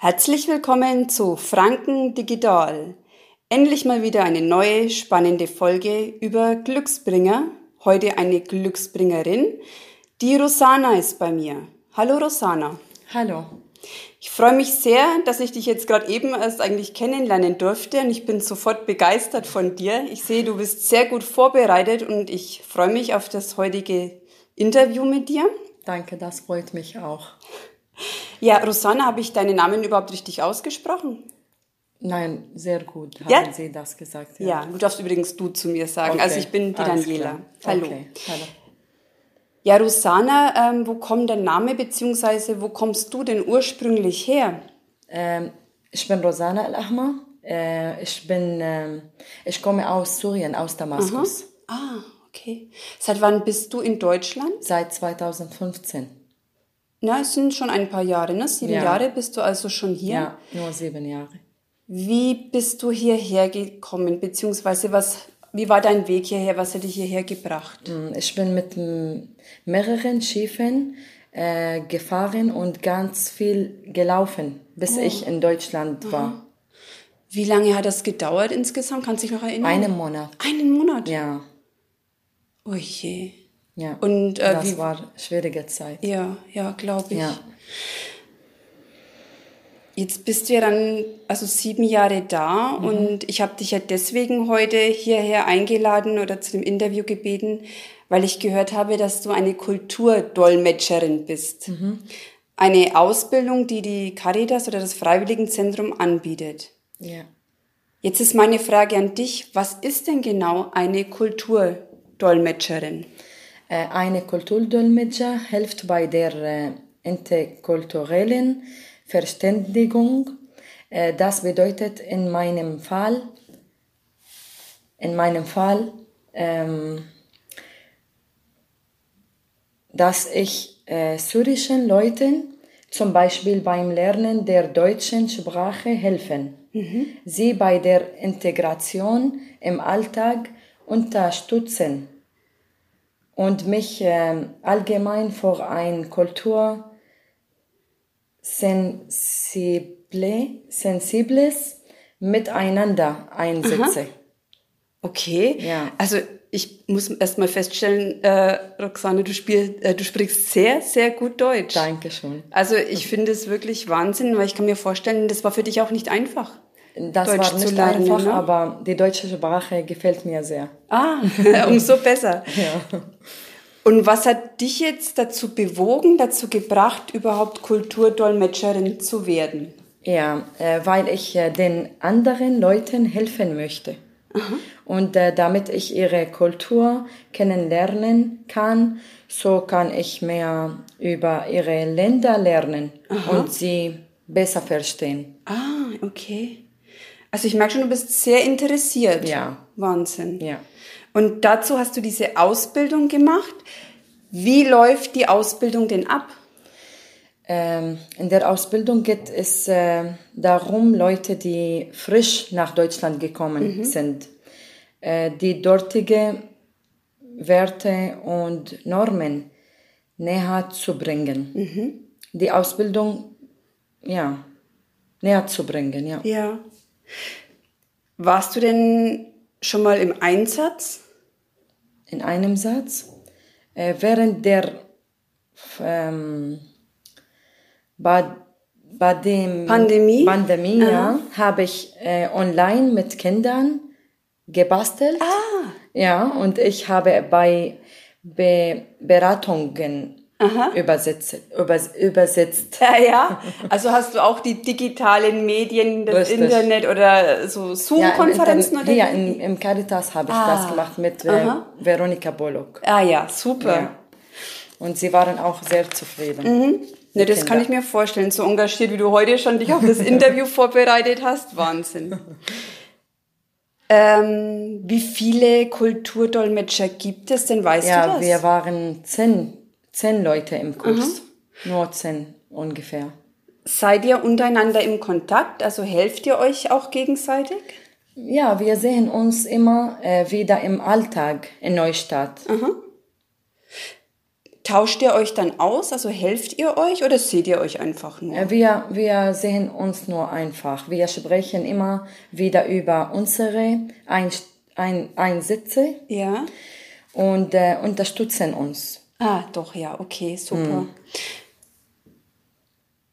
Herzlich willkommen zu Franken Digital. Endlich mal wieder eine neue spannende Folge über Glücksbringer. Heute eine Glücksbringerin. Die Rosana ist bei mir. Hallo Rosana. Hallo. Ich freue mich sehr, dass ich dich jetzt gerade eben erst eigentlich kennenlernen durfte und ich bin sofort begeistert von dir. Ich sehe, du bist sehr gut vorbereitet und ich freue mich auf das heutige Interview mit dir. Danke, das freut mich auch. Ja, Rosanna, habe ich deinen Namen überhaupt richtig ausgesprochen? Nein, sehr gut haben Ja? Sie das gesagt. Ja, du darfst übrigens du zu mir sagen. Okay, Also ich bin die alles Daniela. klar. Hallo. Okay, hallo. Ja, Rosanna, ähm, wo kommt der Name beziehungsweise wo kommst du denn ursprünglich her? Ähm, ich bin Rosana Al-Ahmar. Äh, ich, bin, ähm, ich komme aus Syrien, aus Damaskus. Ah, okay. Seit wann bist du in Deutschland? Seit 2015. Na, es sind schon ein paar Jahre, ne? Sieben Ja. Jahre bist du also schon hier. Ja, nur sieben Jahre. Wie bist du hierher gekommen, beziehungsweise was, wie war dein Weg hierher? Was hat dich hierher gebracht? Mm, Ich bin mit mehreren Schiffen äh, gefahren und ganz viel gelaufen, bis ich in Deutschland war. Wie lange hat das gedauert insgesamt? Kannst du dich noch erinnern? Einen Monat. Einen Monat? Ja, Oh je. Ja. Und äh, das wie, war schwierige Zeit. Ja, ja, glaube ich. Ja. Jetzt bist du ja dann also sieben Jahre da Mhm. und ich habe dich ja deswegen heute hierher eingeladen oder zu dem Interview gebeten, weil ich gehört habe, dass du eine Kulturdolmetscherin bist. Mhm. Eine Ausbildung, die die Caritas oder das Freiwilligenzentrum anbietet. Ja. Jetzt ist meine Frage an dich, was ist denn genau eine Kulturdolmetscherin? Äh, Eine Kulturdolmetscher hilft bei der äh, interkulturellen Verständigung. Äh, Das bedeutet in meinem Fall, in meinem Fall, ähm, dass ich syrischen Leuten zum Beispiel beim Lernen der deutschen Sprache helfen, sie bei der Integration im Alltag unterstützen und mich ähm, allgemein für ein Kultur sensible, sensibles Miteinander einsetze. Okay. Ja. Also ich muss erst mal feststellen, äh, Roxane, du, spiel, äh, du sprichst sehr, sehr gut Deutsch. Dankeschön. Also ich finde es wirklich Wahnsinn, weil ich kann mir vorstellen, das war für dich auch nicht einfach. Das Deutsch war zu nicht lernen, einfach, ne? aber die deutsche Sprache gefällt mir sehr. Ah, umso besser. Ja. Und was hat dich jetzt dazu bewogen, dazu gebracht, überhaupt Kulturdolmetscherin zu werden? Ja, äh, weil ich äh, den anderen Leuten helfen möchte. Und äh, damit ich ihre Kultur kennenlernen kann, so kann ich mehr über ihre Länder lernen und sie besser verstehen. Ah, okay. Also ich merke schon, du bist sehr interessiert. Ja. Wahnsinn. Ja. Und dazu hast du diese Ausbildung gemacht. Wie läuft die Ausbildung denn ab? Ähm, in der Ausbildung geht es äh, darum, Leute, die frisch nach Deutschland gekommen sind, äh, die dortige Werte und Normen näher zu bringen. Die Ausbildung, ja, näher zu bringen, ja. Ja. Warst du denn schon mal im Einsatz? In einem Satz. Äh, während der ähm, bei, bei dem Pandemie? Pandemie ja, habe ich äh, online mit Kindern gebastelt. Ah. Ja, und ich habe bei Be Beratungen übersetzt, übers, übersetzt. Ja, ja. Also hast du auch die digitalen Medien, das Richtig. Internet oder so Ja, Zoom-Konferenzen Internet- oder ja, im, im Caritas habe ich Ah. das gemacht mit äh, Veronika Bollock. Ah ja, super. Ja. Und sie waren auch sehr zufrieden. Ne, Die das kann Kinder. ich mir vorstellen. So engagiert, wie du heute schon dich auf das Interview vorbereitet hast. Wahnsinn. Ähm, wie viele Kulturdolmetscher gibt es denn? Weißt du Ja, das? wir waren zehn, zehn Leute im Kurs. Nur zehn ungefähr. Seid ihr untereinander im Kontakt? Also helft ihr euch auch gegenseitig? Ja, wir sehen uns immer äh, wieder im Alltag in Neustadt. tauscht ihr euch dann aus? Also helft ihr euch oder seht ihr euch einfach nur? Äh, Wir, wir sehen uns nur einfach. Wir sprechen immer wieder über unsere Ein Ein Einsätze Ja. und äh, unterstützen uns. Ah, doch, ja, okay, super.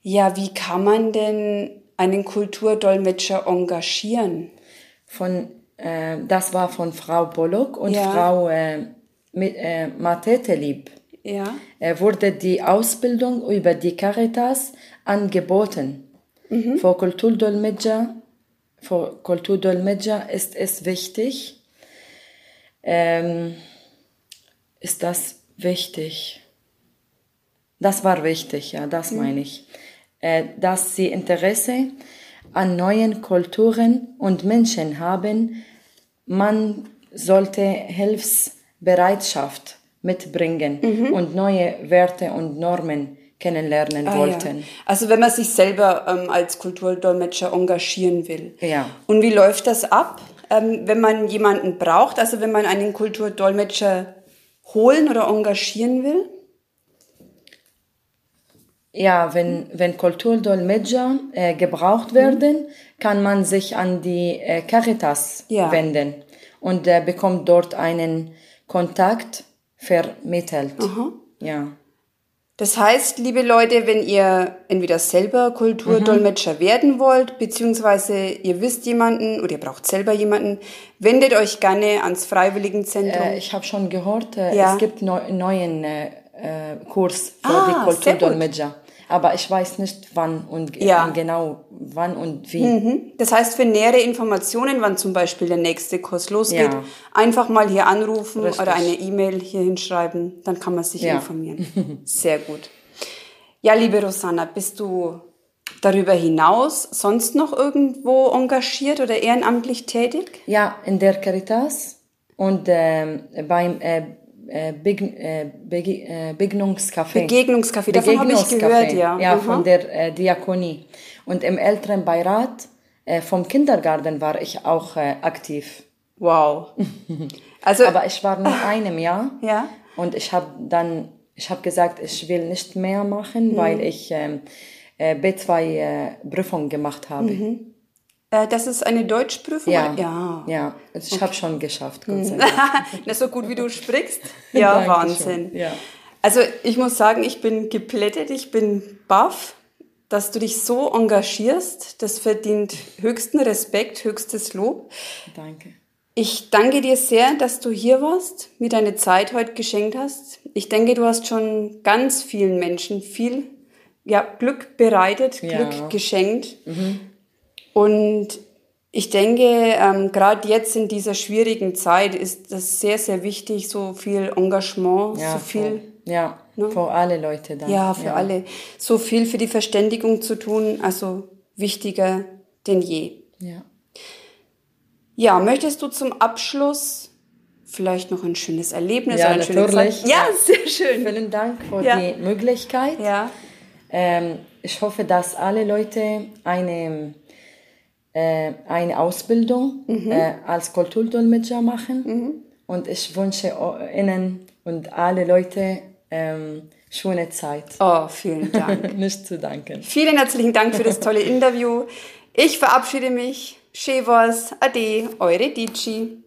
Ja, wie kann man denn einen Kulturdolmetscher engagieren? Von, äh, das war von Frau Bollock und Ja. Frau äh, mit, äh, Matetelib. Ja. äh, wurde die Ausbildung über die Caritas angeboten. Für Kulturdolmetscher, für Kulturdolmetscher ist es wichtig, ähm, ist das wichtig? Das war wichtig, ja, das meine ich. Äh, dass sie Interesse an neuen Kulturen und Menschen haben, man sollte Hilfsbereitschaft mitbringen und neue Werte und Normen kennenlernen Ah, wollten. Ja. Also wenn man sich selber ähm, als Kulturdolmetscher engagieren will. Ja. Und wie läuft das ab, ähm, wenn man jemanden braucht? Also wenn man einen Kulturdolmetscher holen oder engagieren will? Ja, wenn, wenn Kulturdolmetscher äh, gebraucht werden, kann man sich an die äh, Caritas Ja. wenden und äh, bekommt dort einen Kontakt vermittelt. Ja. Das heißt, liebe Leute, wenn ihr entweder selber Kulturdolmetscher werden wollt, beziehungsweise ihr wisst jemanden oder ihr braucht selber jemanden, wendet euch gerne ans Freiwilligenzentrum. Äh, ich habe schon gehört, äh, Ja. es gibt neu, neuen äh, äh, Kurs für Ah, die Kulturdolmetscher. Aber ich weiß nicht wann und Ja. genau wann und wie. Mhm. Das heißt, für nähere Informationen, wann zum Beispiel der nächste Kurs losgeht, Ja. einfach mal hier anrufen Richtig. oder eine E-Mail hier hinschreiben, dann kann man sich Ja. informieren. Sehr gut. Ja, liebe Rosanna, bist du darüber hinaus sonst noch irgendwo engagiert oder ehrenamtlich tätig? Ja, in der Caritas und ähm, beim äh, äh, Beg äh, Bege äh, Begegnungscafé. Begegnungscafé, davon habe ich gehört, ja. Ja, Aha. von der äh, Diakonie. Und im Elternbeirat äh, vom Kindergarten war ich auch aktiv. Wow. Also, Aber ich war nur einem Jahr. Ja. Und ich habe dann, ich habe gesagt, ich will nicht mehr machen, Mhm. weil ich ähm, äh, B2 äh, Prüfung gemacht habe. äh, das ist eine Deutschprüfung? Ja, Ja. ja. Also ich habe schon geschafft. Gott sei Dank. Na, so gut wie du sprichst. Ja. Wahnsinn. Ja. Also ich muss sagen, ich bin geplättet, ich bin baff, dass du dich so engagierst. Das verdient höchsten Respekt, höchstes Lob. Danke. Ich danke dir sehr, dass du hier warst, mir deine Zeit heute geschenkt hast. Ich denke, du hast schon ganz vielen Menschen viel ja, Glück bereitet, Ja. Glück geschenkt. Und ich denke, ähm, gerade jetzt in dieser schwierigen Zeit ist das sehr, sehr wichtig, so viel Engagement, Ja, so viel, Für, ja, für alle Leute dann. ja, für alle, so viel für die Verständigung zu tun, also wichtiger denn je. Ja. Ja, möchtest du zum Abschluss vielleicht noch ein schönes Erlebnis Ja, schöne natürlich. Ja, sehr schön. Vielen Dank für Ja. die Möglichkeit. Ja, Ähm, ich hoffe, dass alle Leute eine, eine Ausbildung Mhm. äh, als Kulturdolmetscher machen. Und ich wünsche Ihnen und alle Leute ähm, schöne Zeit. oh, vielen Dank. Nicht zu danken. vielen herzlichen Dank für das tolle Interview. Ich verabschiede mich. Chevos, Ade, eure Dici.